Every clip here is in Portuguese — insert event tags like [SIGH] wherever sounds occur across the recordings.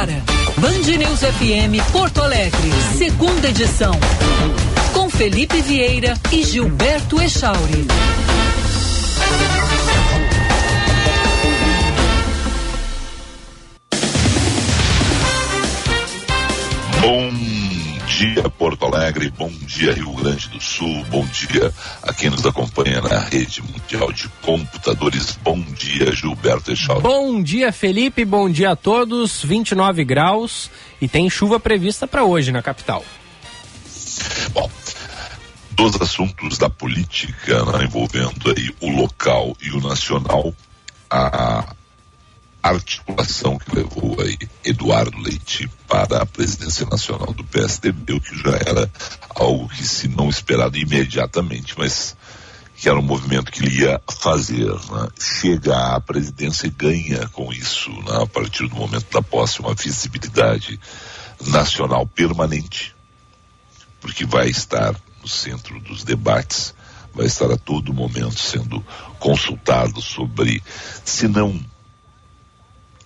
agora. Band News FM Porto Alegre, segunda edição. Com Felipe Vieira e Gilberto Echauri. Bom dia, Porto Alegre. Bom dia, Rio Grande do Sul. Bom dia a quem nos acompanha na rede mundial de computadores. Bom dia, Gilberto Echal. Bom dia, Felipe. Bom dia a todos. 29 graus e tem chuva prevista para hoje na capital. Bom, dos assuntos da política né, envolvendo aí o local e o nacional, a articulação que levou aí Eduardo Leite para a presidência nacional do PSDB, o que já era algo que se não esperado imediatamente, mas que era um movimento que ele ia fazer, né? chega à presidência e ganha com isso, né? a partir do momento da posse, uma visibilidade nacional permanente, porque vai estar no centro dos debates, vai estar a todo momento sendo consultado sobre, se não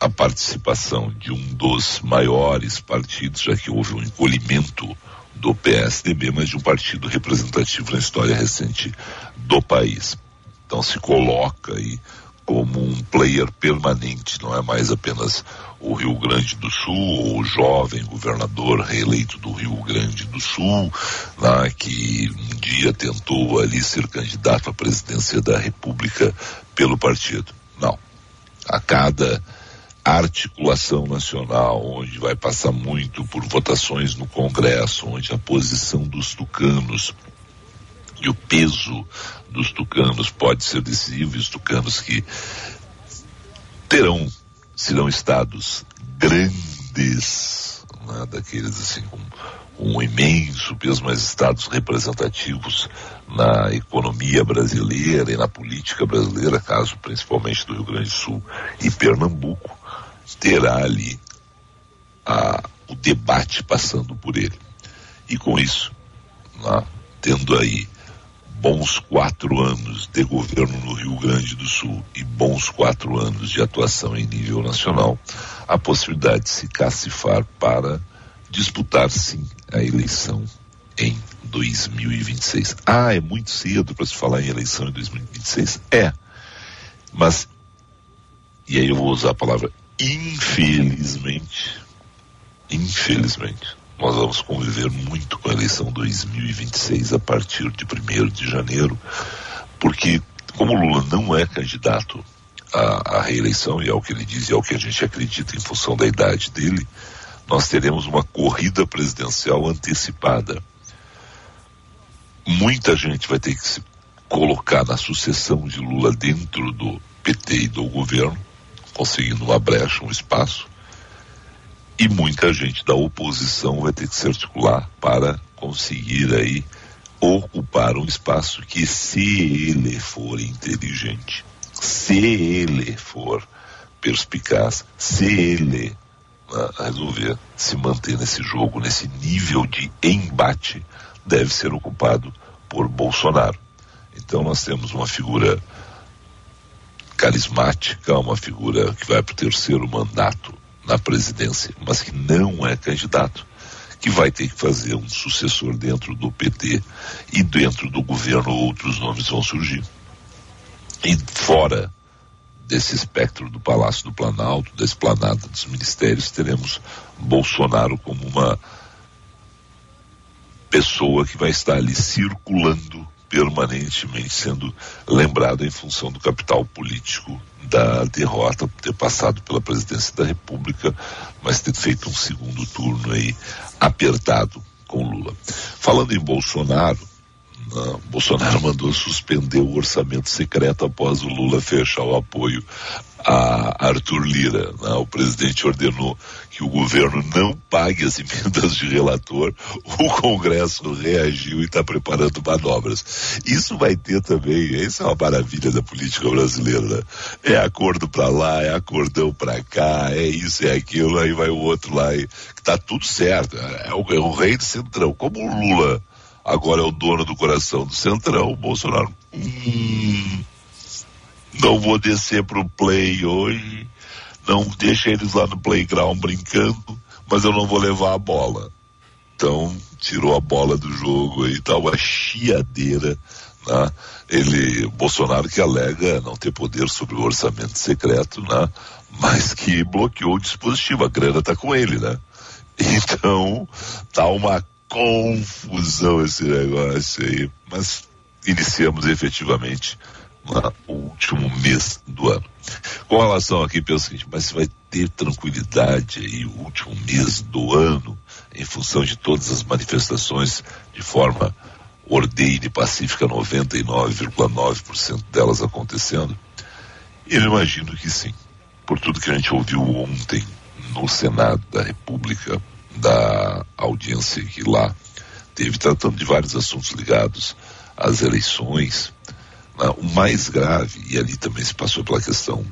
a participação de um dos maiores partidos, já que houve um encolhimento do PSDB, mas de um partido representativo na história recente do país. Então se coloca aí como um player permanente, não é mais apenas o Rio Grande do Sul, ou o jovem governador reeleito do Rio Grande do Sul, né, que um dia tentou ali ser candidato à presidência da República pelo partido. Não. A cada articulação nacional, onde vai passar muito por votações no Congresso, onde a posição dos tucanos e o peso dos tucanos pode ser decisivo, e os tucanos que terão, serão estados grandes, né, daqueles assim com um imenso peso, mas estados representativos na economia brasileira e na política brasileira, caso principalmente do Rio Grande do Sul e Pernambuco, terá ali a, o debate passando por ele. E com isso, né, tendo aí bons quatro anos de governo no Rio Grande do Sul e bons quatro anos de atuação em nível nacional, a possibilidade de se cacifar para disputar sim a eleição em 2026. Ah, é muito cedo para se falar em eleição em 2026? É. Mas, e aí eu vou usar a palavra infelizmente, infelizmente, nós vamos conviver muito com a eleição 2026 a partir de 1 de janeiro, porque como Lula não é candidato à, à reeleição, e é o que ele diz e é o que a gente acredita em função da idade dele, nós teremos uma corrida presidencial antecipada. Muita gente vai ter que se colocar na sucessão de Lula dentro do PT e do governo, conseguindo uma brecha, um espaço, e muita gente da oposição vai ter que se articular para conseguir aí ocupar um espaço que se ele for inteligente, se ele for perspicaz, se ele uh, resolver se manter nesse jogo, nesse nível de embate, deve ser ocupado por Bolsonaro. Então nós temos uma figura carismática, uma figura que vai para o terceiro mandato na presidência, mas que não é candidato, que vai ter que fazer um sucessor dentro do PT e dentro do governo outros nomes vão surgir. E fora desse espectro do Palácio do Planalto, da esplanada dos ministérios, teremos Bolsonaro como uma pessoa que vai estar ali circulando permanentemente sendo lembrado em função do capital político da derrota, ter passado pela presidência da República, mas ter feito um segundo turno aí apertado com Lula. Falando em Bolsonaro, né, Bolsonaro mandou suspender o orçamento secreto após o Lula fechar o apoio a Arthur Lira. Né? O presidente ordenou que o governo não pague as [LAUGHS] emendas de relator. O Congresso reagiu e está preparando manobras. Isso vai ter também, isso é uma maravilha da política brasileira. Né? É acordo para lá, é acordão para cá, é isso, é aquilo, aí vai o outro lá e tá tudo certo. É o, é o rei do centrão. Como o Lula agora é o dono do coração do centrão, o Bolsonaro. Hum, não vou descer pro play hoje, não deixa eles lá no playground brincando, mas eu não vou levar a bola. Então, tirou a bola do jogo e tal, a chiadeira, né? Ele, Bolsonaro que alega não ter poder sobre o orçamento secreto, né? Mas que bloqueou o dispositivo, a grana tá com ele, né? [LAUGHS] Então, tá uma confusão esse negócio aí, mas iniciamos efetivamente no último mês do ano. Com relação aqui, penso o seguinte, mas vai ter tranquilidade aí o último mês do ano, em função de todas as manifestações de forma ordeira e pacífica, 99,9% delas acontecendo? Eu imagino que sim. Por tudo que a gente ouviu ontem no Senado da República, da audiência que lá teve, tratando de vários assuntos ligados às eleições, né, o mais grave, e ali também se passou pela questão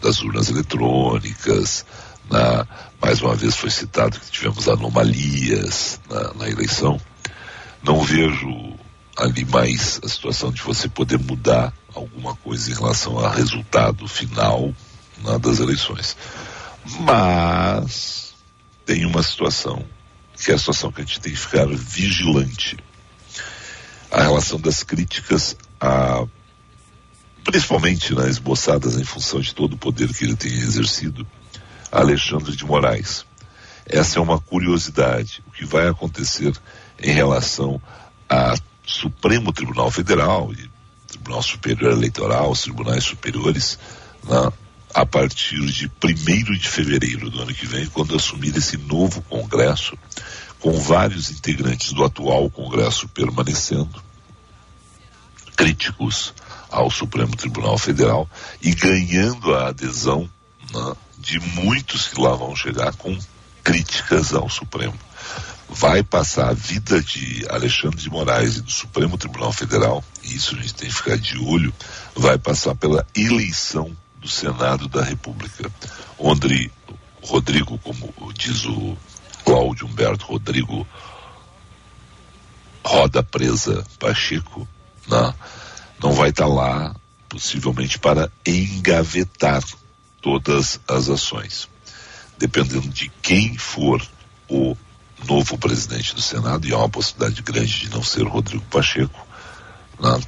das urnas eletrônicas, na, mais uma vez foi citado que tivemos anomalias na, na, eleição. Não vejo ali mais a situação de você poder mudar alguma coisa em relação ao resultado final né, das eleições. Mas tem uma situação que é a situação que a gente tem que ficar vigilante. A relação das críticas a principalmente né, esboçadas em função de todo o poder que ele tem exercido, Alexandre de Moraes. Essa é uma curiosidade. O que vai acontecer em relação a Supremo Tribunal Federal e Tribunal Superior Eleitoral, os tribunais superiores, né, a partir de 1 de fevereiro do ano que vem, quando assumir esse novo Congresso, com vários integrantes do atual Congresso permanecendo, críticos ao Supremo Tribunal Federal e ganhando a adesão né, de muitos que lá vão chegar com críticas ao Supremo. Vai passar a vida de Alexandre de Moraes e do Supremo Tribunal Federal, e isso a gente tem que ficar de olho, vai passar pela eleição do Senado da República, onde Rodrigo, como diz o Cláudio Humberto Rodrigo, roda presa Pacheco, né? não vai estar tá lá, possivelmente para engavetar todas as ações. Dependendo de quem for o novo presidente do Senado, e há uma possibilidade grande de não ser Rodrigo Pacheco,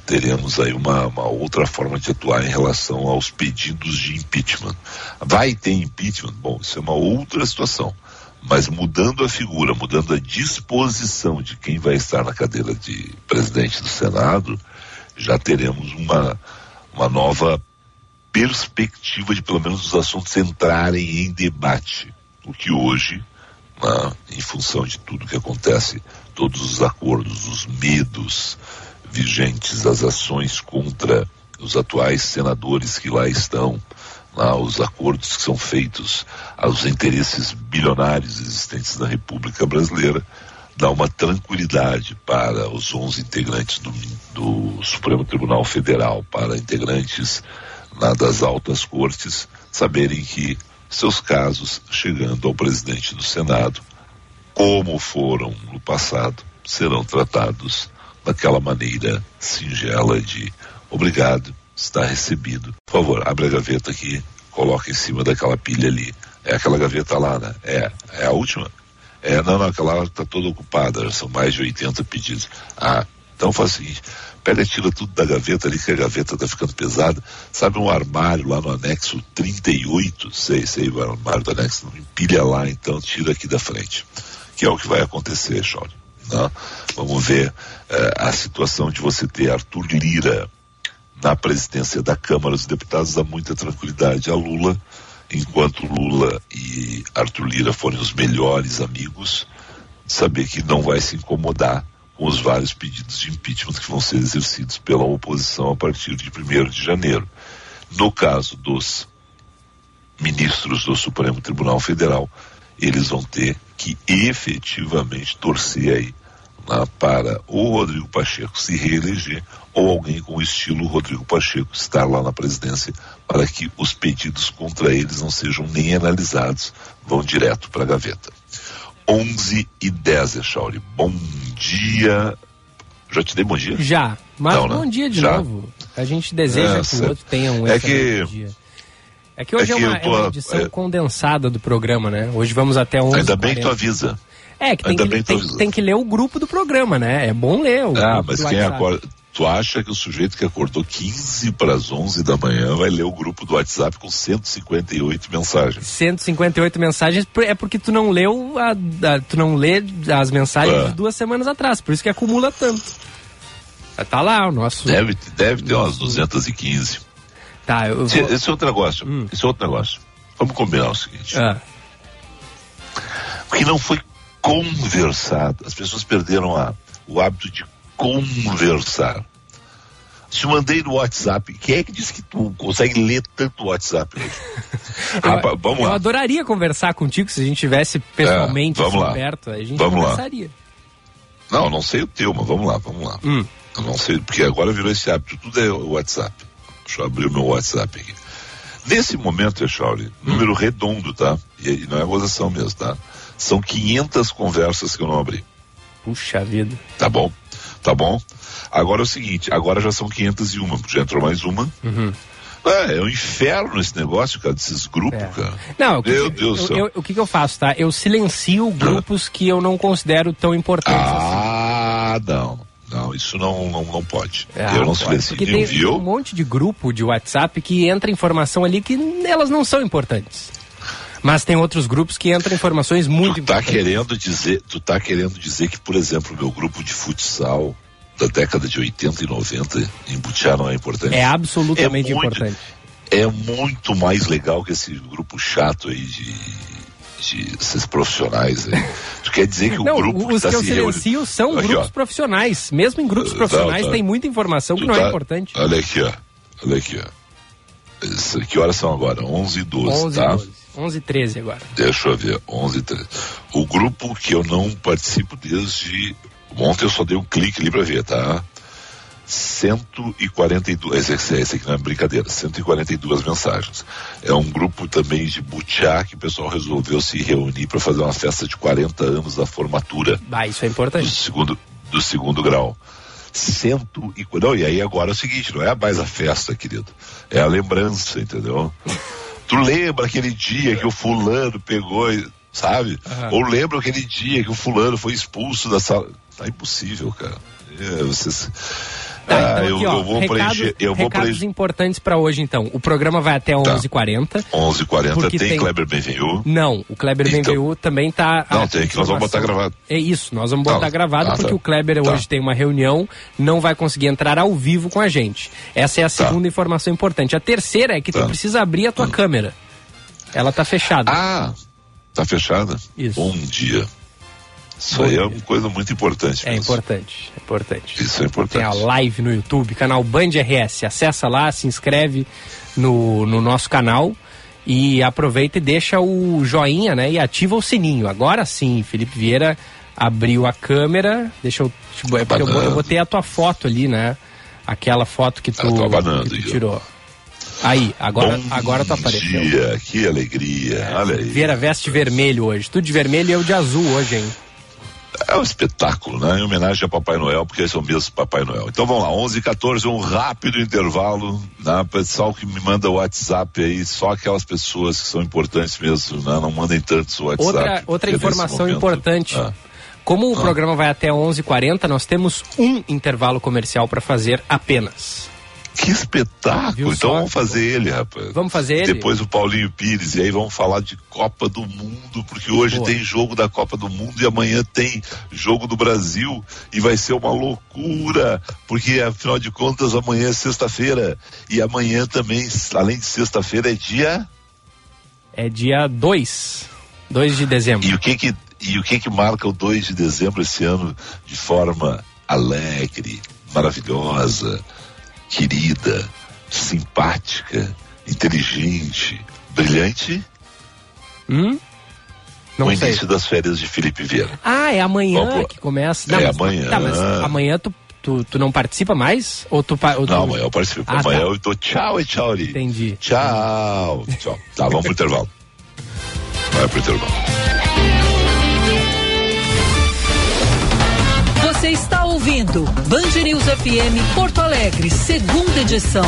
teremos aí uma, uma, outra forma de atuar em relação aos pedidos de impeachment. Vai ter impeachment? Bom, isso é uma outra situação. Mas mudando a figura, mudando a disposição de quem vai estar na cadeira de presidente do Senado, já teremos uma, uma nova perspectiva de pelo menos os assuntos entrarem em debate. O que hoje, né, em função de tudo que acontece, todos os acordos, os medos vigentes, as ações contra os atuais senadores que lá estão, lá, os acordos que são feitos aos interesses bilionários existentes na República Brasileira, dá uma tranquilidade para os 11 integrantes do, do Supremo Tribunal Federal, para integrantes na, das altas cortes, saberem que seus casos, chegando ao presidente do Senado, como foram no passado, serão tratados daquela maneira singela de obrigado, está recebido. Por favor, abre a gaveta aqui, coloca em cima daquela pilha ali. É aquela gaveta lá, né? É, é a última? É, não, não, aquela está toda ocupada, são mais de 80 pedidos. Ah, então faz o seguinte, pega e tira tudo da gaveta ali, que a gaveta está ficando pesada. Sabe um armário lá no anexo 38? Sei, sei, o armário do anexo, empilha lá, então tira aqui da frente. Que é o que vai acontecer, Jorge. Né? Vamos ver eh, a situação de você ter Arthur Lira na presidência da Câmara dos Deputados dá muita tranquilidade a Lula enquanto Lula e Arthur Lira forem os melhores amigos, saber que não vai se incomodar com os vários pedidos de impeachment que vão ser exercidos pela oposição a partir de 1 de janeiro. No caso dos ministros do Supremo Tribunal Federal, eles vão ter que efetivamente torcer aí né, para o Rodrigo Pacheco se reeleger ou alguém com o estilo Rodrigo Pacheco estar lá na presidência para que os pedidos contra eles não sejam nem analisados, vão direto para a gaveta. 11 e 10, Echauri. Bom dia. Já te dei bom dia? Já, mas não, né? bom dia de Já? novo. A gente deseja é, que o outro tenha um é que... dia. É que hoje é, É que uma, tô- é uma edição é- condensada do programa, né? Hoje vamos até 11 Ainda bem que tu avisa. É, que tem que, tem, tem que ler o grupo do programa, né? É bom ler o Ah, mas do quem WhatsApp. acorda. Tu acha que o sujeito que acordou 15 para as 11 da manhã vai ler o grupo do WhatsApp com 158 mensagens? 158 mensagens é porque tu não leu a, a- tu não lê as mensagens É. de duas semanas atrás, por isso que acumula tanto. Ah, Tá lá o nosso. Deve, deve ter umas 215. Tá, eu Esse, vou... esse é outro negócio. Esse é outro negócio. Vamos combinar o seguinte. Ah, O que não foi conversado. As pessoas perderam a, o hábito de conversar. Te mandei no WhatsApp. Quem é que disse que tu consegue ler tanto WhatsApp hoje? [LAUGHS] Rapaz, vamos eu lá. adoraria conversar contigo se a gente tivesse pessoalmente vamos assim, lá. perto, a gente Vamos lá. conversaria. Não, não sei o teu, mas vamos lá, vamos lá. Hum. Eu não sei, porque agora virou esse hábito. Tudo é WhatsApp. Deixa eu abrir o meu WhatsApp aqui. Nesse momento, Echauri, Hum. número redondo, tá? E, e não é gozação mesmo, tá? São 500 conversas que eu não abri. Puxa vida. Tá bom? Tá bom? Agora é o seguinte, agora já são 501, já entrou mais uma. Uhum. É, é um inferno esse negócio, cara, desses grupos, É. cara. Não, o que, Meu Deus eu- céu. eu- o que, que eu faço, tá? Eu silencio grupos que eu não considero tão importantes assim. Ah, não. Não, isso não, não, não pode. Ah, eu não silencio Porque tem viu? um monte de grupo de WhatsApp que entra informação ali que elas não são importantes. Mas tem outros grupos que entram informações muito Tu tá importantes. querendo dizer, tu tá querendo dizer que, por exemplo, o meu grupo de futsal da década de 80 e 90 em Butiá não é importante? É absolutamente É muito- importante. É muito mais legal que esse grupo chato aí de, de esses profissionais aí. Tu quer dizer que o Não, grupo os tá que eu se reunindo... silencio são Aqui, grupos ó. profissionais. Mesmo em grupos Tá, profissionais tá. tem muita informação que Tu não é tá- importante. Olha aqui, ó. Olha aqui, ó. Que horas são agora? 11 e 12, 11, tá? 12. 11 e 13 agora. Deixa eu ver, 11 e 13. O grupo que eu não participo desde. Ontem eu só dei um clique ali pra ver, tá? 142. Esse, esse, aqui não é brincadeira, 142 mensagens. É um grupo também de butiá que o pessoal resolveu se reunir para fazer uma festa de 40 anos da formatura Ah, isso é do importante. segundo, do segundo grau. Cento e, não, e aí agora é o seguinte, não é mais a festa, querido. É a lembrança, entendeu? Tu lembra aquele dia que o fulano pegou, sabe? Aham. Ou lembra aquele dia que o fulano foi expulso da sala. Tá impossível, cara. É, vocês... Tá, Ah, então eu, aqui, ó, eu vou recados, preencher, eu vou preencher. importantes para hoje, então. O programa vai até 11h40. 11h40 Porque tem, tem- Kleber Benvenu. Não, o Kleber Então- Benvenu também tá. Não, tem que nós vamos botar gravado. É isso, nós vamos Tá. botar gravado Ah, porque tá. o Kleber Tá. hoje tem uma reunião, não vai conseguir entrar ao vivo com a gente. Essa é a Tá. segunda informação importante. A terceira é que tu Tá. precisa abrir a tua câmera. Ela tá fechada. Ah, tá fechada? Isso. Bom dia. Isso aí é uma coisa muito importante. é mesmo. importante, é importante. Isso é importante. Tem a live no YouTube, canal Band RS. Acessa lá, se inscreve no, no nosso canal e aproveita e deixa o joinha, né? E ativa o sininho. Agora sim, Felipe Vieira abriu a câmera. Deixa eu. Tipo, é porque eu, eu Abanando. botei a tua foto ali, né? Aquela foto que tu, abanando que tu tirou. Aí, agora, Bom agora tu apareceu. dia, que alegria. Olha aí. Vieira veste vermelho hoje. Tu de vermelho e eu de azul hoje, hein? É um espetáculo, né? Em homenagem a Papai Noel, porque esse é o mesmo Papai Noel. Então vamos lá, 11 h 14 um rápido intervalo. Né? Pessoal que me manda o WhatsApp aí, só aquelas pessoas que são importantes mesmo, né? Não mandem tantos WhatsApp. Outra, outra informação momento- importante. Ah. Como o programa vai até 11h40, nós temos um intervalo comercial para fazer apenas. Que espetáculo! Viu então só? vamos fazer ele, rapaz. Vamos fazer ele? Depois o Paulinho Pires, e aí vamos falar de Copa do Mundo, porque hoje Boa. tem jogo da Copa do Mundo e amanhã tem jogo do Brasil e vai ser uma loucura, porque afinal de contas amanhã é sexta-feira e amanhã também, além de sexta-feira, é dia. É dia 2. 2 de dezembro. E o que que, e o que que marca o 2 de dezembro esse ano de forma alegre, maravilhosa, querida, simpática, inteligente, brilhante? Hum? Não o sei. início das férias de Felipe Vieira. Ah, é amanhã que começa. É mas, amanhã. Tá, mas amanhã tu, tu, tu não participa mais? Ou tu, ou tu... Não, amanhã eu participo. Ah, amanhã tá. eu dou tchau e tchau ali. Entendi. Tchau. Tchau. Tá, vamos pro intervalo. Vai pro intervalo. Você está ouvindo Band News FM Porto Alegre, segunda edição.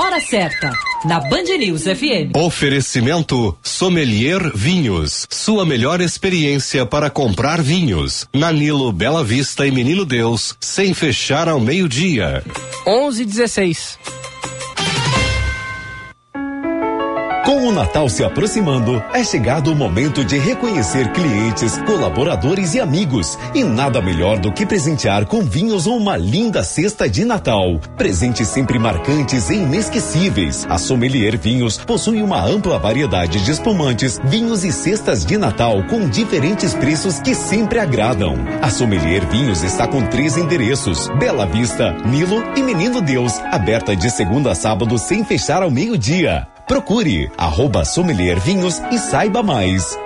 hora certa, na Band News FM. Oferecimento Sommelier Vinhos. Sua melhor experiência para comprar vinhos. Nanilo Bela Vista e Menino Deus, sem fechar ao meio-dia. 11 Com o Natal se aproximando, é chegado o momento de reconhecer clientes, colaboradores e amigos. E nada melhor do que presentear com vinhos ou uma linda cesta de Natal. Presentes sempre marcantes e inesquecíveis. A Sommelier Vinhos possui uma ampla variedade de espumantes, vinhos e cestas de Natal com diferentes preços que sempre agradam. A Sommelier Vinhos está com três endereços: Bela Vista, Nilo e Menino Deus. Aberta de segunda a sábado sem fechar ao meio-dia. Procure arroba Sommelier Vinhos e saiba mais.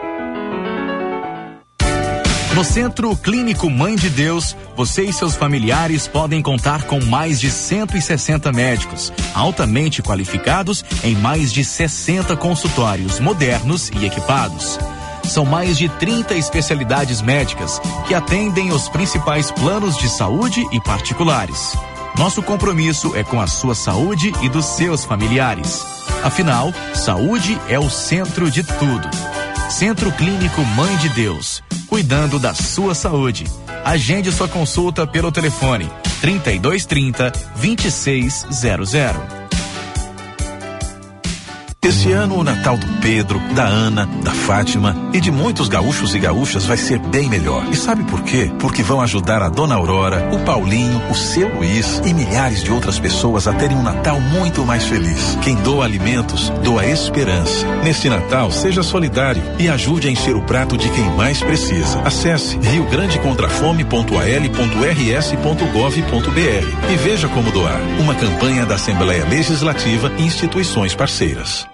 No Centro Clínico Mãe de Deus, você e seus familiares podem contar com mais de 160 médicos, altamente qualificados em mais de 60 consultórios modernos e equipados. São mais de 30 especialidades médicas que atendem os principais planos de saúde e particulares. Nosso compromisso é com a sua saúde e dos seus familiares. Afinal, saúde é o centro de tudo. Centro Clínico Mãe de Deus, cuidando da sua saúde. Agende sua consulta pelo telefone 3230 2600. Esse ano o Natal do Pedro, da Ana, da Fátima e de muitos gaúchos e gaúchas vai ser bem melhor. E sabe por quê? Porque vão ajudar a Dona Aurora, o Paulinho, o seu Luiz e milhares de outras pessoas a terem um Natal muito mais feliz. Quem doa alimentos, doa esperança. Neste Natal, seja solidário e ajude a encher o prato de quem mais precisa. Acesse riograndecontrafome.al.rs.gov.br e veja como doar. Uma campanha da Assembleia Legislativa e instituições parceiras.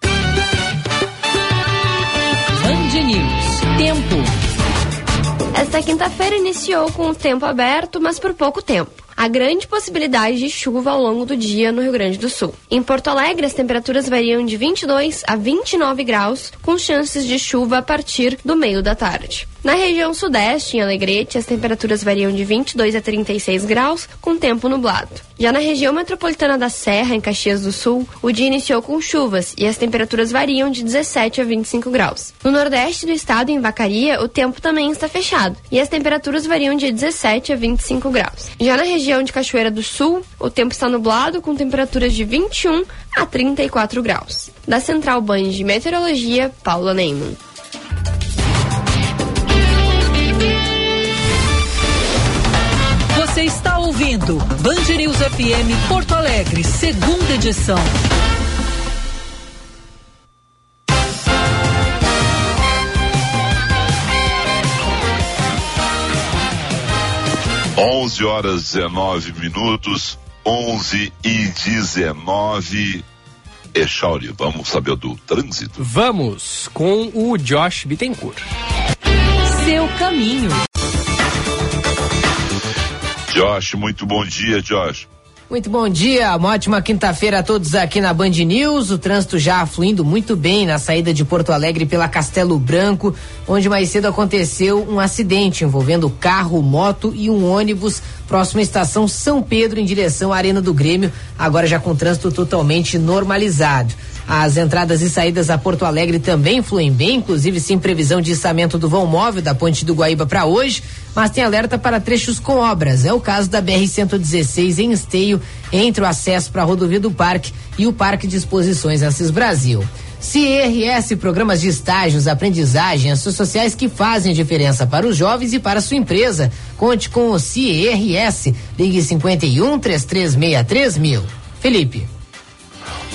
News. Tempo. Esta quinta-feira iniciou com o tempo aberto, mas por pouco tempo. Há grande possibilidade de chuva ao longo do dia no Rio Grande do Sul. Em Porto Alegre, as temperaturas variam de 22 a 29 graus, com chances de chuva a partir do meio da tarde. Na região sudeste, em Alegrete, as temperaturas variam de 22 a 36 graus, com tempo nublado. Já na região metropolitana da Serra, em Caxias do Sul, o dia iniciou com chuvas e as temperaturas variam de 17 a 25 graus. No nordeste do estado, em Vacaria, o tempo também está fechado e as temperaturas variam de 17 a 25 graus. Já na região de Cachoeira do Sul, o tempo está nublado com temperaturas de 21 a 34 graus. Da Central Band de Meteorologia, Paula Neyman. Você está ouvindo Band News FM Porto Alegre, segunda edição. Onze horas 19 minutos, 11 e 19. Echauri, vamos saber do trânsito? Vamos com o Josh Bittencourt. Seu caminho. Josh, muito bom dia, Josh. Muito bom dia, uma ótima quinta-feira a todos aqui na Band News. O trânsito já fluindo muito bem na saída de Porto Alegre pela Castelo Branco, onde mais cedo aconteceu um acidente envolvendo carro, moto e um ônibus próximo à estação São Pedro em direção à Arena do Grêmio, agora já com trânsito totalmente normalizado. As entradas e saídas a Porto Alegre também fluem bem, inclusive sem previsão de içamento do vão móvel da Ponte do Guaíba para hoje, mas tem alerta para trechos com obras. É o caso da BR-116 em Esteio, entre o acesso para a rodovia do Parque e o Parque de Exposições Assis Brasil. CIRS, programas de estágios, aprendizagem, ações sociais que fazem diferença para os jovens e para a sua empresa. Conte com o CIRS. Ligue 51 3363 mil. Felipe.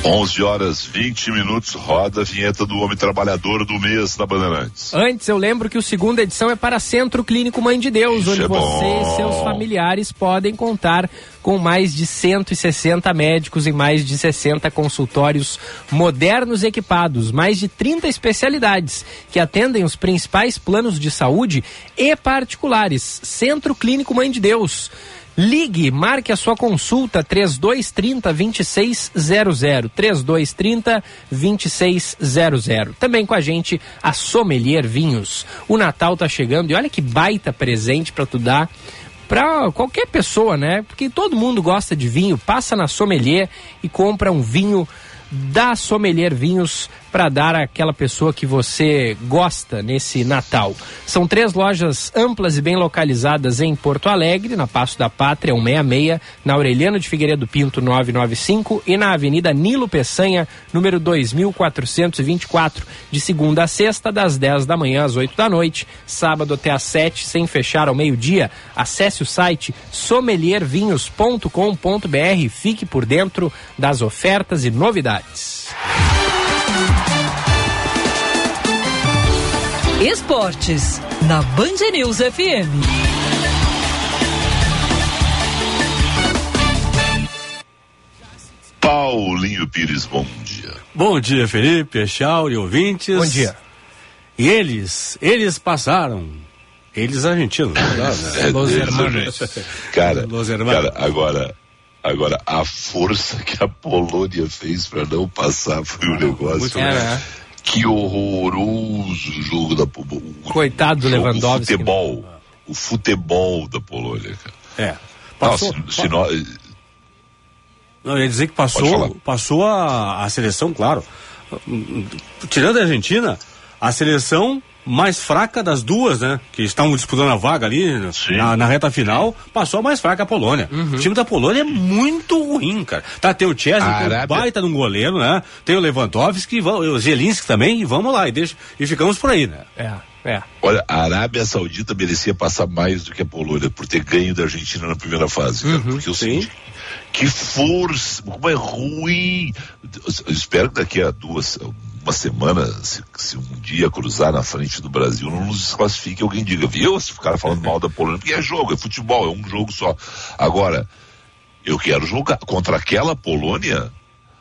11 horas 20 minutos, roda a vinheta do Homem Trabalhador do mês da Bandeirantes. Antes, eu lembro que o segunda edição é para Centro Clínico Mãe de Deus, Isso onde é você bom. e seus familiares podem contar com mais de 160 médicos em mais de 60 consultórios modernos equipados, mais de 30 especialidades que atendem os principais planos de saúde e particulares. Centro Clínico Mãe de Deus. Ligue, marque a sua consulta 3230 2600 3230 2600. Também com a gente a Sommelier Vinhos. O Natal tá chegando e olha que baita presente para tu dar para qualquer pessoa, né? Porque todo mundo gosta de vinho. Passa na Sommelier e compra um vinho da Sommelier Vinhos para dar àquela pessoa que você gosta nesse Natal. São três lojas amplas e bem localizadas em Porto Alegre, na Passo da Pátria 166, na Aureliano de Figueiredo Pinto 995 e na Avenida Nilo Peçanha, número 2424, de segunda a sexta, das 10 da manhã às 8 da noite, sábado até às 7, sem fechar ao meio-dia. Acesse o site sommeliervinhos.com.br, fique por dentro das ofertas e novidades. Esportes, na Band News FM. Paulinho Pires, bom dia. Bom dia, Felipe, Chauri, ouvintes. Bom dia. E eles, eles passaram. Eles argentinos, é né? É, Los exatamente. Cara, [LAUGHS] Los hermanos. cara, agora, agora, a força que a Polônia fez para não passar foi um negócio. muito É, né? Que horroroso jogo da Polônia. Coitado do Lewandowski, O futebol. O futebol da Polônia, cara. É. Passou, Não, se, se nós- Não, eu ia dizer que passou, passou a, a seleção, claro. Tirando a Argentina, a seleção mais fraca das duas, né? Que estavam disputando a vaga ali Sim. na, na reta final, passou a mais fraca a Polônia. O time da Polônia é muito ruim, cara. Tá, tem o Chesney, tem o Arábia- baita de um goleiro, né? Tem o Lewandowski, o Zelinski também, e vamos lá, e, deixa, e ficamos por aí, né? É, é. Olha, a Arábia Saudita merecia passar mais do que a Polônia por ter ganho da Argentina na primeira fase, cara. porque eu sim. sei que força, como é ruim. Eu espero que daqui a duas, uma semana, se, se um dia cruzar na frente do Brasil, não nos desclassifique alguém diga, viu? Se ficar falando mal da Polônia, porque é jogo, é futebol, é um jogo só. Agora, eu quero jogar contra aquela Polônia.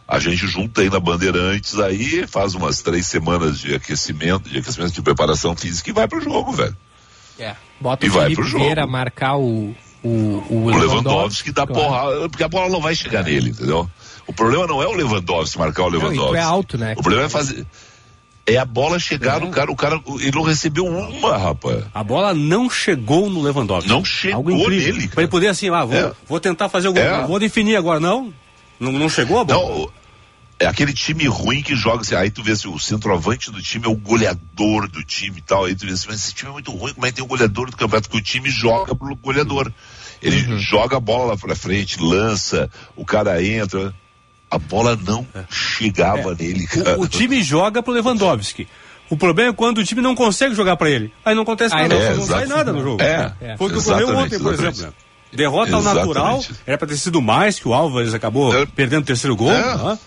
A gente junta aí na Bandeirantes aí, faz umas três semanas de aquecimento, de aquecimento de preparação física e vai pro jogo, velho. É. Bota E o vai Felipe pro jogo. Vieira marcar o, o, o, O Lewandowski dá claro. porrada, porque a bola não vai chegar nele, entendeu? O problema não é o Lewandowski marcar o Não, e Lewandowski. tu é alto, né? O problema é fazer. É a bola chegar no cara, o cara, ele não recebeu uma, rapaz. A bola não chegou no Lewandowski. Não chegou nele, Pra ele poder assim, ah, vou, É. vou tentar fazer o gol, É. vou definir agora. Não, não, não chegou a bola. Não, é aquele time ruim que joga assim, aí tu vê assim, o centroavante do time é o goleador do time e tal, aí tu vê assim, mas esse time é muito ruim, como é que tem o goleador do campeonato? Porque o time joga pro goleador. Ele Uhum. joga a bola lá pra frente, lança, o cara entra, a bola não chegava nele, cara. É. O, o time joga pro Lewandowski. O problema é quando o time não consegue jogar pra ele. Aí não acontece Aí nada, não- não, É, sai exato. nada no jogo. É, Foi o que ocorreu exatamente, ontem, por exatamente. exemplo. né? Derrota ao Exatamente. natural, era pra ter sido mais, que o Álvares acabou É. perdendo o terceiro gol. É.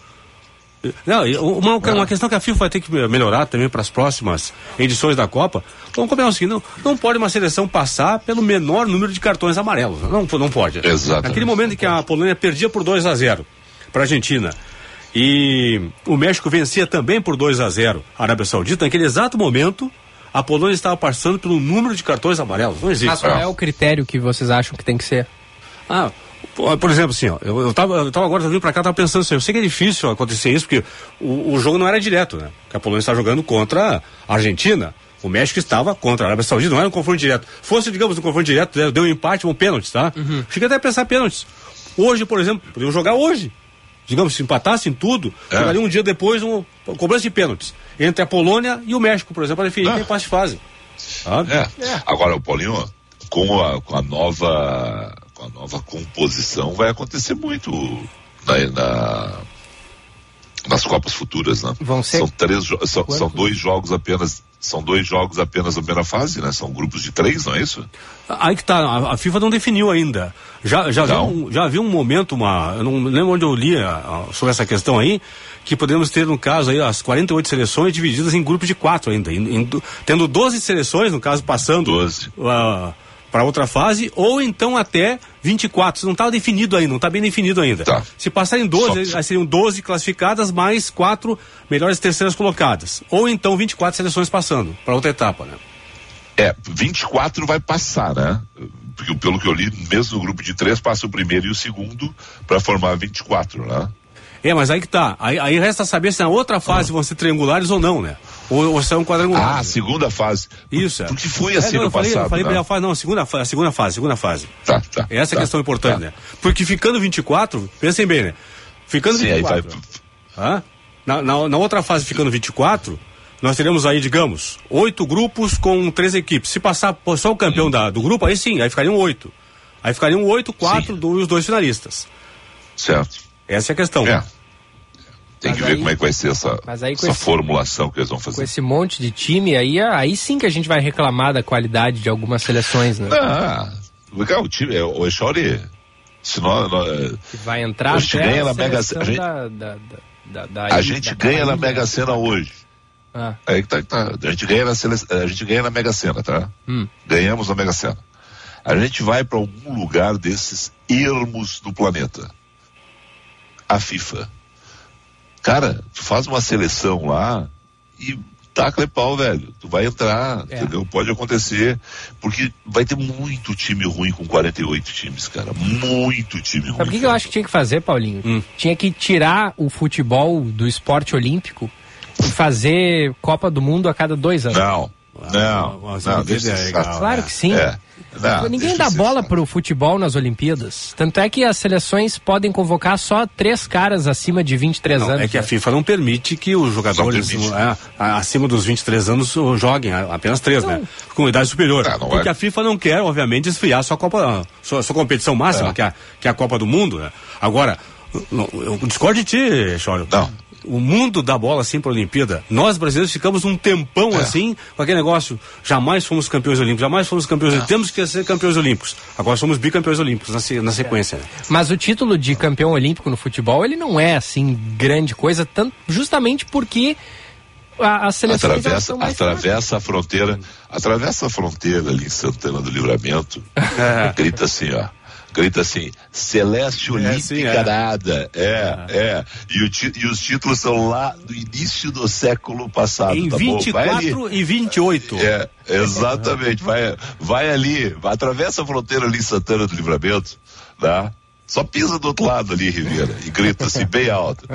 Não, uma, uma questão que a FIFA vai ter que melhorar também para as próximas edições da Copa. Vamos combinar o seguinte: não, não pode uma seleção passar pelo menor número de cartões amarelos. Não, não pode. Exatamente. Naquele momento em que a Polônia perdia por 2 a 0 para a Argentina e o México vencia também por 2 a 0 a Arábia Saudita, naquele exato momento a Polônia estava passando pelo número de cartões amarelos. Não existe. Mas qual é o critério que vocês acham que tem que ser? Ah, por exemplo, assim, ó, eu, eu, tava, eu tava agora vindo pra cá, tava pensando assim, eu sei que é difícil acontecer isso, porque o, o jogo não era direto, né? Porque a Polônia está jogando contra a Argentina. O México estava contra a Arábia Saudita, não era um confronto direto. Fosse, digamos, um confronto direto, deu- um empate, um pênalti, tá? Cheguei até a pensar pênaltis. Hoje, por exemplo, poderiam jogar hoje. Digamos, se empatassem tudo, É. jogaria um dia depois um cobrança de pênaltis. Entre a Polônia e o México, por exemplo, para definir Ah. quem passa de fase. Tá? É. Agora, o Paulinho, com a, com a nova com a nova composição, vai acontecer muito na, na- nas Copas Futuras, né? Vão ser São três, são, são dois jogos apenas, são dois jogos apenas na primeira fase, né? São grupos de três, não é isso? Aí que tá, a, a FIFA não definiu ainda. Já, já, Não. viu, um- já havia um momento, uma, eu não lembro onde eu li a- a- sobre essa questão aí, que podemos ter, no caso, aí, as 48 seleções divididas em grupos de quatro ainda. em- em do- tendo 12 seleções, no caso, passando 12. ah, para outra fase, ou então até 24. Isso não está definido ainda, não está bem definido ainda. Tá. Se passarem 12, Só- aí seriam 12 classificadas mais quatro melhores terceiras colocadas. Ou então 24 seleções passando para outra etapa, né? É, 24 vai passar, né? Porque pelo que eu li, mesmo no grupo de três passa o primeiro e o segundo para formar 24, né? É, mas aí que tá. Aí, aí resta saber se na outra fase vão ser triangulares ou não, né? Ou, ou são quadrangulares. Ah, segunda fase. Isso, é. Porque foi assim é, não, no falei, passado, Eu falei né? primeira fase, não, a segunda, a segunda fase, segunda fase. Tá, tá. Essa é a tá, questão importante, tá. né? Porque ficando 24, pensem bem, né? Ficando Sim, aí 24. vai. hã? Na, na, na outra fase, ficando 24, nós teremos aí, digamos, oito grupos com três equipes. Se passar só o campeão da, do grupo, aí sim, aí ficariam oito. Aí ficariam oito, quatro do, e os dois finalistas. Certo. Essa é a questão. É. Tem Mas que ver aí- como é que vai ser essa, com essa esse- formulação que eles vão Com fazer. esse monte de time, aí, aí sim que a gente vai reclamar da qualidade de algumas seleções, né? Ah, legal, o time, é, o Echauri, se nós, nós- Que vai entrar A gente ganha a na Mega seleção Sena. da, da, da, da- da a gente ganha na. Mega Sena hoje. Ah, Aí que tá, tá. A gente ganha na sele... a gente ganha na Mega Sena, tá? Hum. Ganhamos na Mega Sena. A gente vai para algum lugar desses ermos do planeta. A FIFA. Cara, tu faz uma seleção lá e taca pau, velho. Tu vai entrar, É. entendeu? Pode acontecer, porque vai ter muito time ruim com 48 times, cara. Muito time ruim. Sabe o que, que eu acho que tinha que fazer, Paulinho? Hum. Tinha que tirar o futebol do esporte olímpico e fazer Copa do Mundo a cada dois anos. Não, não, não, deixa esse legal. Claro que sim. É. Não, Ninguém dá bola chato. pro futebol nas Olimpíadas. Tanto é que as seleções podem convocar só três caras acima de 23 Não, anos. é que a né? FIFA não permite que os jogadores é, a- acima dos 23 anos o- joguem, a- apenas três, né? Com idade superior. Ah, não Porque é. a FIFA não quer, obviamente, esfriar sua Copa, sua, sua competição máxima, É. que, é a, que é a Copa do Mundo, né? Agora, não, eu discordo de ti, Chório. Não. O mundo da bola assim pra Olimpíada, nós brasileiros ficamos um tempão É. assim, com aquele negócio, jamais fomos campeões olímpicos, jamais fomos campeões É. olímpicos, temos que ser campeões olímpicos. Agora somos bicampeões olímpicos na, na sequência, né? Mas o título de campeão olímpico no futebol, ele não é assim grande coisa, tanto, justamente porque a, seleções elas atravessa, atravessa a fronteira, atravessa a fronteira ali em Santana do Livramento, [LAUGHS] grita assim, ó. Grita assim, Celeste Olímpica sim, é. nada. É, é. E, o e os títulos são lá do início do século passado. em tá bom? Vai ali. 24 e 28. É, exatamente. Vai, vai ali, vai, atravessa a fronteira ali Santana do Livramento, tá? Só pisa do outro lado ali, Ribeira, e grita assim, bem alto. [LAUGHS]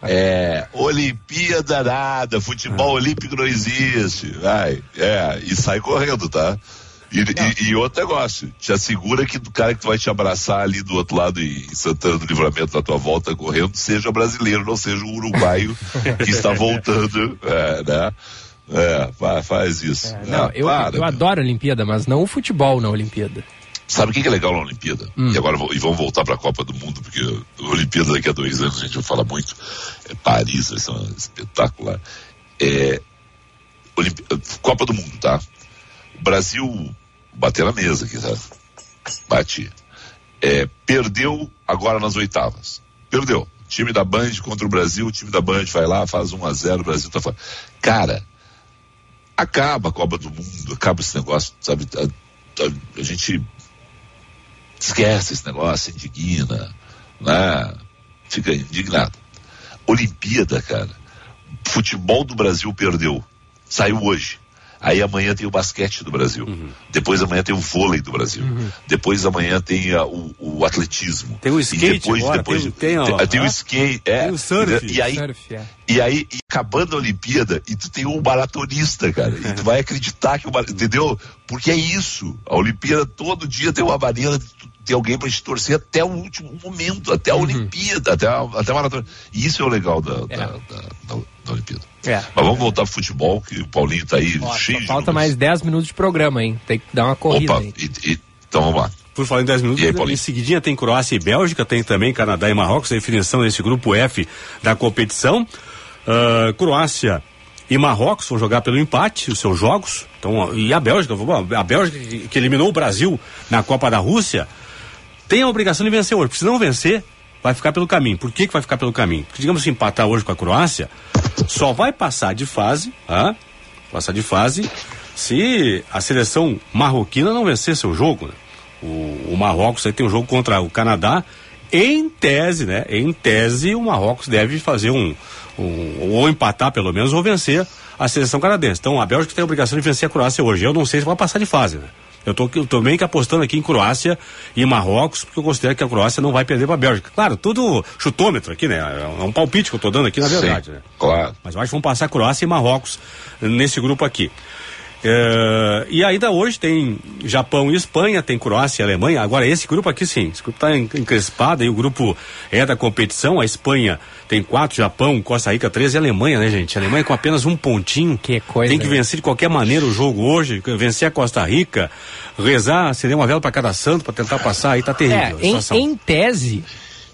É, Olimpíada nada, futebol olímpico não existe. Vai, é, e sai correndo, tá? E, e- e outro negócio, te assegura que o cara que vai te abraçar ali do outro lado em Santana do Livramento na tua volta correndo, seja brasileiro, não seja um uruguaio [LAUGHS] que está voltando, é, né? É, fa- faz isso. Não, Ah, eu, para, eu adoro a Olimpíada, mas não o futebol na Olimpíada. Sabe o que é legal na Olimpíada? Hum. E agora e vamos voltar para a Copa do Mundo, porque a Olimpíada daqui a dois anos a gente vai falar muito. É Paris vai ser um espetacular. É, Olimpi- Copa do Mundo, tá? O Brasil bateu na mesa aqui, tá? Bate. É, perdeu agora nas oitavas. Perdeu. Time da Band contra o Brasil, o time da Band vai lá, faz 1 a 0 o Brasil tá fora. Cara, acaba a Copa do Mundo, acaba esse negócio, sabe? A, a- a gente esquece esse negócio, indigna, né? Fica indignado. Olimpíada, cara. Futebol do Brasil perdeu. Saiu hoje. Aí amanhã tem o basquete do Brasil. Depois amanhã tem o vôlei do Brasil. Depois amanhã tem a- o, o atletismo. Tem o E skate depois, agora, depois, tem- tem, ó, tem o hã? skate, é. Tem o surf. E aí, Surf, é. E aí, e acabando a Olimpíada, e tu tem um maratonista, cara. E tu vai acreditar que o mar- entendeu? Porque é isso. A Olimpíada todo dia tem uma maneira de ter alguém pra te torcer até o último momento, até a Uhum. Olimpíada, até a, até a maratona. E isso é o legal da, da, da, da- da Olimpíada. É. Mas vamos voltar pro futebol, que o Paulinho tá aí Ó, cheio de falta mais 10 minutos de programa, hein? Tem que dar uma corrida Opa, aí. e- e- então vamos lá. Por falar em 10 minutos, E aí, Paulinho? em seguidinha tem Croácia e Bélgica, tem também Canadá e Marrocos, a definição desse grupo F da competição. Ah, Croácia e Marrocos vão jogar pelo empate os seus jogos. Então, e a Bélgica, a Bélgica que, que eliminou o Brasil na Copa da Rússia, tem a obrigação de vencer hoje. Porque se não vencer, vai ficar pelo caminho. Por que, que vai ficar pelo caminho? Porque, digamos, se empatar hoje com a Croácia, só vai passar de fase, ah, passar de fase, se a seleção marroquina não vencesse o jogo, né? o, o Marrocos aí tem um jogo contra o Canadá, em tese, né? Em tese, o Marrocos deve fazer um, um ou empatar pelo menos ou vencer a seleção canadense. Então a Bélgica tem a obrigação de vencer a Croácia hoje. Eu não sei se vai passar de fase, né? Eu tô, eu meio que apostando aqui em Croácia e Marrocos, porque eu considero que a Croácia não vai perder para a Bélgica. Claro, tudo chutômetro aqui, né? É um palpite que eu tô dando aqui, na verdade, Sim, né? Claro. Mas eu acho que vão passar Croácia e Marrocos nesse grupo aqui. É, e ainda hoje tem Japão e Espanha, tem Croácia e Alemanha. Agora, esse grupo aqui sim, esse grupo está encrespado e o grupo é da competição. A Espanha tem quatro, Japão, Costa Rica, três e Alemanha, né, gente? A Alemanha com apenas um pontinho. Que coisa. Tem que né? vencer de qualquer maneira o jogo hoje, vencer a Costa Rica, rezar, acender uma vela para cada santo para tentar passar. Aí tá terrível. É, em, em tese,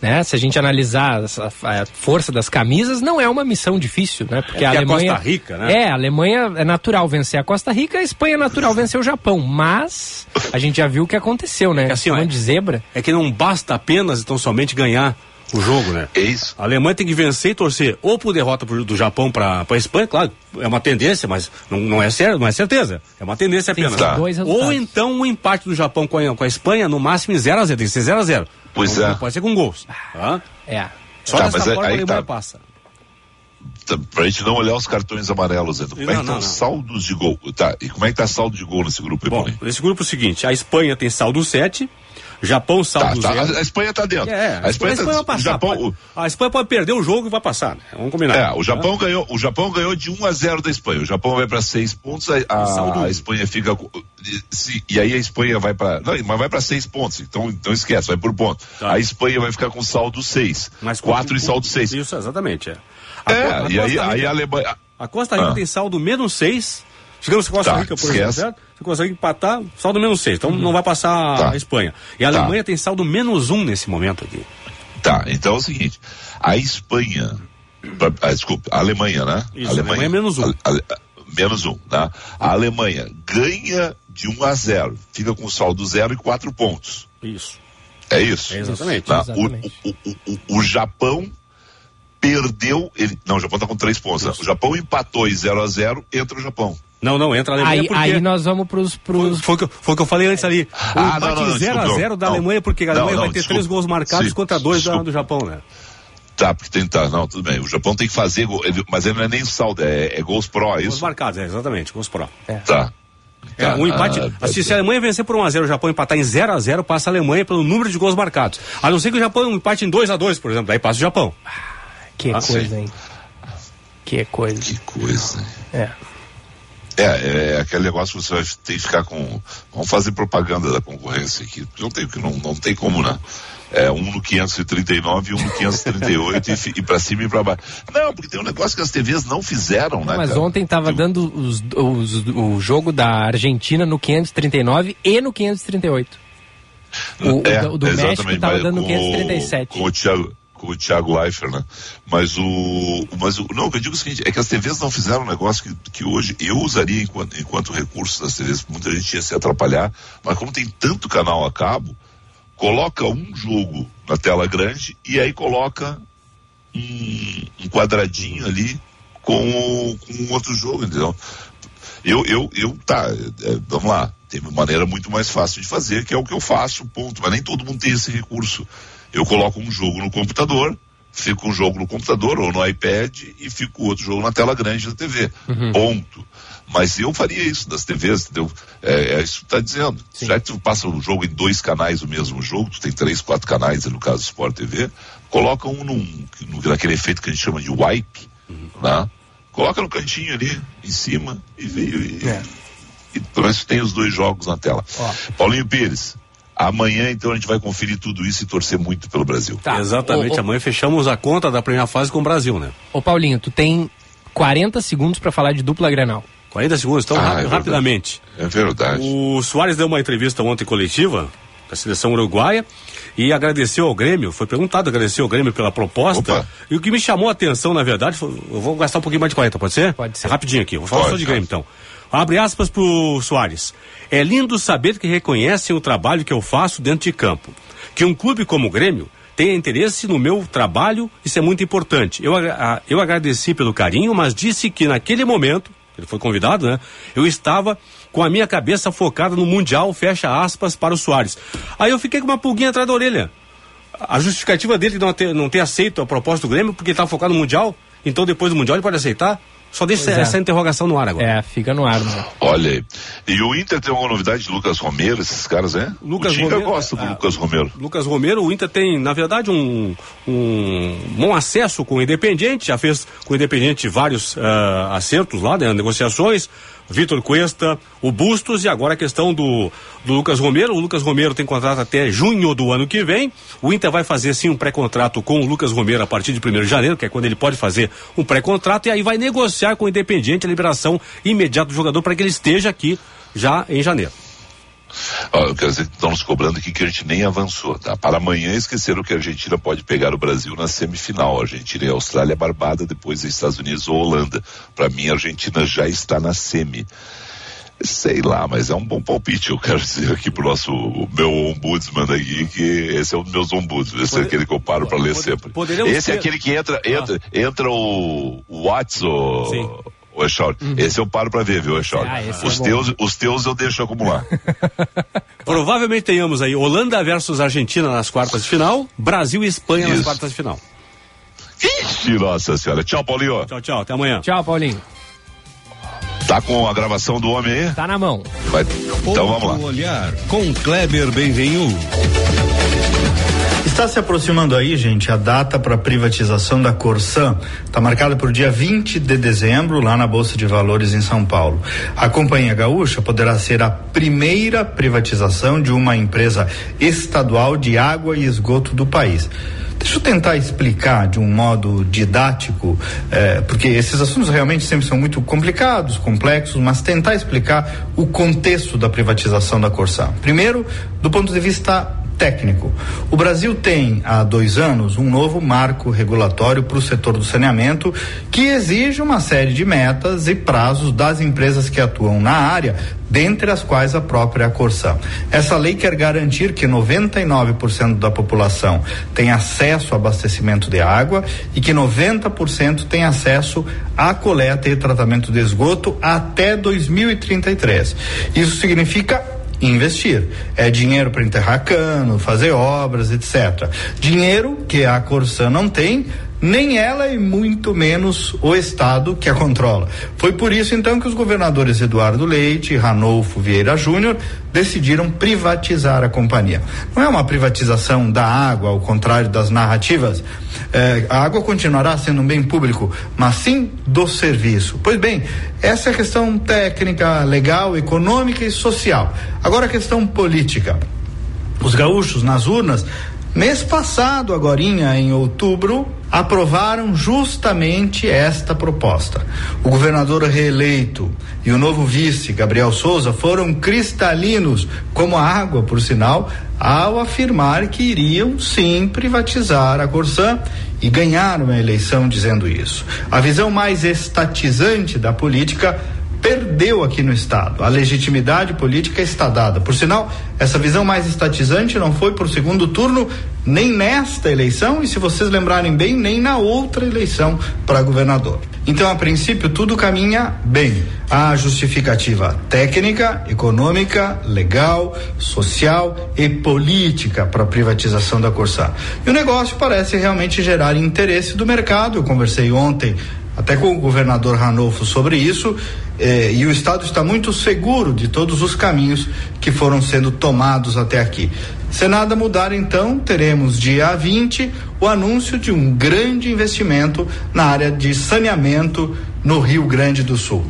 né, se a gente analisar a força das camisas, não é uma missão difícil, né? Porque É a porque a Alemanha. Costa Rica, né? É, a Alemanha é natural vencer a Costa Rica, a Espanha é natural [LAUGHS] vencer o Japão. Mas a gente já viu o que aconteceu, né? É assim, ó, Chamando de zebra. É que não basta apenas, então, somente ganhar o jogo, né? É isso. A Alemanha tem que vencer e torcer ou por derrota pro- do Japão para a Espanha, claro, é uma tendência, mas não, não é certo, não é certeza. É uma tendência apenas. que resultados. Ou então um empate do Japão com a, com a Espanha, no máximo em 0x0, tem que ser 0x0. Pois não, é. não pode ser com gols. Tá? É. Só Tá, mas é- forma a aí Alemanha tá. passa. Tá, Pra gente não olhar os cartões amarelos ainda. Como é Não, que não, estão os não. saldos de gol? Tá, e como é que tá saldo de gol nesse grupo aí, Bom, nesse grupo é o seguinte, a Espanha tem saldo 7, Japão Tá, saldo tá, 0. a, a Espanha tá dentro. É, a Espanha, tá, vai passar. Japão, pode- a Espanha pode perder o jogo e vai passar, né? Vamos combinar. É, o Japão ganhou, o Japão ganhou de 1 a 0 da Espanha. O Japão vai para seis pontos, a, a- a Espanha fica se- e aí a Espanha vai para, não, mas vai para seis pontos. Então, então esquece, vai por ponto. Tá. A Espanha vai ficar com saldo 6. Mas 4 e saldo 6. Isso, exatamente. É, A É, a e aí, aí a Alemanha A Costa Rica Ah. tem saldo menos 6. Digamos que Costa Tá, Rica, por exemplo, certo? Você consegue empatar, saldo menos 6. Então não vai passar Tá. a Espanha. E a Tá. Alemanha tem saldo menos 1 nesse momento aqui. Tá, então é o seguinte, a Espanha, pra- ah, desculpa, a Alemanha, né? Isso, a Alemanha é menos um. A- a- menos um, tá? A Alemanha ganha de 1 a 0, fica com saldo 0 e 4 pontos. Isso. É isso? É exatamente. Tá? Exatamente. O, o, o, o, o Japão perdeu, ele, não, o Japão tá com 3 pontos. né? O Japão empatou em 0 a 0, entra o Japão. Não, não, entra a Alemanha Aí, porque... aí nós vamos pros. pros... Foi o que, foi o que eu falei antes ali. O Ah, não, empate não, não, 0 a desculpa, 0 da não. Alemanha, porque a Alemanha não, vai ter desculpa. três gols marcados Sim, contra dois da, do Japão, né? Tá, porque tem, tá, não, tudo bem. O Japão tem que fazer, gol, ele- mas ele não é nem saldo, é, é gols pró, é Gols isso? marcados, é, exatamente, gols pró. Tá. É, Tá, um empate. ah, assim, se a Alemanha vencer por 1x0 o Japão empatar em 0x0, passa a Alemanha pelo número de gols marcados. A não ser que o Japão empate em 2x2, por exemplo, daí passa o Japão. Que Ah, coisa, sim. hein? Que coisa. Que coisa. hein? É. É, é aquele negócio que você vai ter que ficar com. Vamos fazer propaganda da concorrência aqui. Não tem, não, não tem como, né? É um no 539 e um no 538 e, e pra cima e pra baixo. Não, porque tem um negócio que as TVs não fizeram, né? Mas cara? ontem tava Tipo, dando os, os- o jogo da Argentina no 539 e no 538. O, é, do- o do exatamente, México tava mas dando no com o- 537. Com o Thiago, com o Thiago Leifert, né? Mas o. Mas o. Não, o que eu digo é o seguinte, é que as TVs não fizeram um negócio que, que hoje eu usaria enquanto, enquanto recurso das TVs, muita gente ia se atrapalhar, mas como tem tanto canal a cabo, coloca um jogo na tela grande e aí coloca um, um quadradinho ali com, o- com outro jogo, entendeu? Eu, eu, eu, tá, é, vamos lá, tem uma maneira muito mais fácil de fazer, que é o que eu faço, ponto. Mas nem todo mundo tem esse recurso. Eu coloco um jogo no computador, fico um jogo no computador ou no iPad e fico outro jogo na tela grande da TV. Ponto. Mas eu faria isso das TVs, entendeu? É, é isso que tu tá dizendo. Já que tu passa o jogo em dois canais, o mesmo jogo, tu tem três, quatro canais, no caso do Sport TV, coloca um num, naquele efeito que a gente chama de wipe, né? Coloca no cantinho ali, em cima, e veio. E, É. e menos tem os dois jogos na tela. Paulinho Pires, amanhã então a gente vai conferir tudo isso e torcer muito pelo Brasil. Tá. Exatamente, Ô, ô, amanhã fechamos a conta da primeira fase com o Brasil, né? Ô Paulinho, tu tem 40 segundos pra falar de dupla Grenal. 40 segundos, então Ah, é rapi- verdade. rapidamente. É verdade. O Soares deu uma entrevista ontem coletiva da seleção uruguaia e agradeceu ao Grêmio, foi perguntado, agradeceu ao Grêmio pela proposta. Opa. E o que me chamou a atenção, na verdade, foi, eu vou gastar um pouquinho mais de 40, pode ser? Pode ser. É rapidinho aqui, vou falar Pode, só de pode. Grêmio então. Abre aspas pro Soares. É lindo saber que reconhecem o trabalho que eu faço dentro de campo. Que um clube como o Grêmio tenha interesse no meu trabalho, isso é muito importante. Eu, agra- a- eu agradeci pelo carinho, mas disse que naquele momento, ele foi convidado, né? Eu estava com a minha cabeça focada no Mundial, fecha aspas, para o Soares. Aí eu fiquei com uma pulguinha atrás da orelha. A justificativa dele de não ter, não ter aceito a proposta do Grêmio porque ele estava focado no Mundial, então depois do Mundial ele pode aceitar? Só deixa Pois é. essa interrogação no ar agora. É, fica no ar, né? Olha aí. E o Inter tem alguma novidade de Lucas Romero, esses caras, é? Lucas o Tinga Romero, gosta do ah, Lucas Romero. Lucas Romero, o Inter tem, na verdade, um, um bom acesso com o Independiente, já fez com o Independiente vários ah, acertos lá, né, negociações. Vitor Cuesta, o Bustos e agora a questão do, do Lucas Romero. O Lucas Romero tem contrato até junho do ano que vem. O Inter vai fazer sim um pré-contrato com o Lucas Romero a partir de 1 de janeiro, que é quando ele pode fazer um pré-contrato, e aí vai negociar com o Independiente a liberação imediata do jogador para que ele esteja aqui já em janeiro. Ó, quero dizer que estão nos cobrando aqui que a gente nem avançou, tá? Para amanhã esqueceram que a Argentina pode pegar o Brasil na semifinal. A Argentina e a Austrália barbada, depois Estados Unidos ou Holanda. Para mim, a Argentina já está na semi. Sei lá, mas é um bom palpite. Eu quero [LAUGHS] dizer aqui pro nosso o meu ombudsman aqui que esse é um dos meus ombudsman. Esse é aquele que eu paro para ler sempre. Esse é ter- aquele que entra, entra, entra o, o Watson. Sim. O Echauri. Esse eu paro pra ver, viu, Echauri? Ah, é os, bom. teus, os teus eu deixo acumular. [LAUGHS] Provavelmente tenhamos aí Holanda versus Argentina nas quartas de final, Brasil e Espanha nas Isso. quartas de final. Ixi, nossa senhora. Tchau, Paulinho. Tchau, tchau, até amanhã. Tchau, Paulinho. Tá com a gravação do homem aí? Tá na mão. Vai. Então vamos lá. Outro olhar com Kleber Benvenu. Está se aproximando aí, gente, a data para privatização da Corsan. Está marcada para o dia 20 de dezembro, lá na Bolsa de Valores em São Paulo. A Companhia Gaúcha poderá ser a primeira privatização de uma empresa estadual de água e esgoto do país. Deixa eu tentar explicar de um modo didático, eh, porque esses assuntos realmente sempre são muito complicados, complexos, mas tentar explicar o contexto da privatização da Corsan. Primeiro, do ponto de vista técnico. O Brasil tem há dois anos um novo marco regulatório para o setor do saneamento que exige uma série de metas e prazos das empresas que atuam na área, dentre as quais a própria Corsan. Essa lei quer garantir que 99% da população tem acesso ao abastecimento de água e que 90% tem acesso à coleta e tratamento de esgoto até 2033. Isso significa investir. É dinheiro para enterrar cano, fazer obras, etc. Dinheiro que a Corsan não tem, nem ela e muito menos o Estado que a controla. Foi por isso então que os governadores Eduardo Leite e Ranolfo Vieira Júnior decidiram privatizar a companhia. Não é uma privatização da água, ao contrário das narrativas. É, a água continuará sendo um bem público, mas sim do serviço. Pois bem, essa é a questão técnica, legal, econômica e social. Agora a questão política. Os gaúchos nas urnas, mês passado, agorinha, em outubro, aprovaram justamente esta proposta. O governador reeleito e o novo vice, Gabriel Souza, foram cristalinos, como a água, por sinal, ao afirmar que iriam sim privatizar a Corsan e ganharam a eleição dizendo isso. A visão mais estatizante da política perdeu aqui no Estado. A legitimidade política está dada. Por sinal, essa visão mais estatizante não foi para o segundo turno nem nesta eleição e, se vocês lembrarem bem, nem na outra eleição para governador. Então, a princípio, tudo caminha bem. Há justificativa técnica, econômica, legal, social e política para a privatização da Corsã. E o negócio parece realmente gerar interesse do mercado. Eu conversei ontem até com o governador Ranolfo sobre isso, eh, e o Estado está muito seguro de todos os caminhos que foram sendo tomados até aqui. Se nada mudar, então, teremos dia 20 o anúncio de um grande investimento na área de saneamento no Rio Grande do Sul.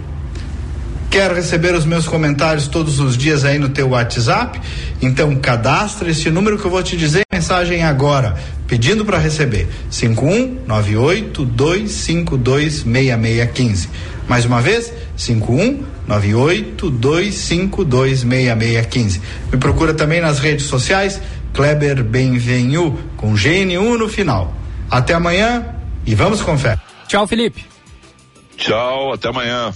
Quer receber os meus comentários todos os dias aí no teu WhatsApp? Então cadastra esse número que eu vou te dizer mensagem agora, pedindo para receber. 5198-252-6615. Mais uma vez, 5198-252-6615. Me procura também nas redes sociais, Kleber Benvenu, com GN1 no final. Até amanhã e vamos com fé. Tchau, Felipe. Tchau, até amanhã.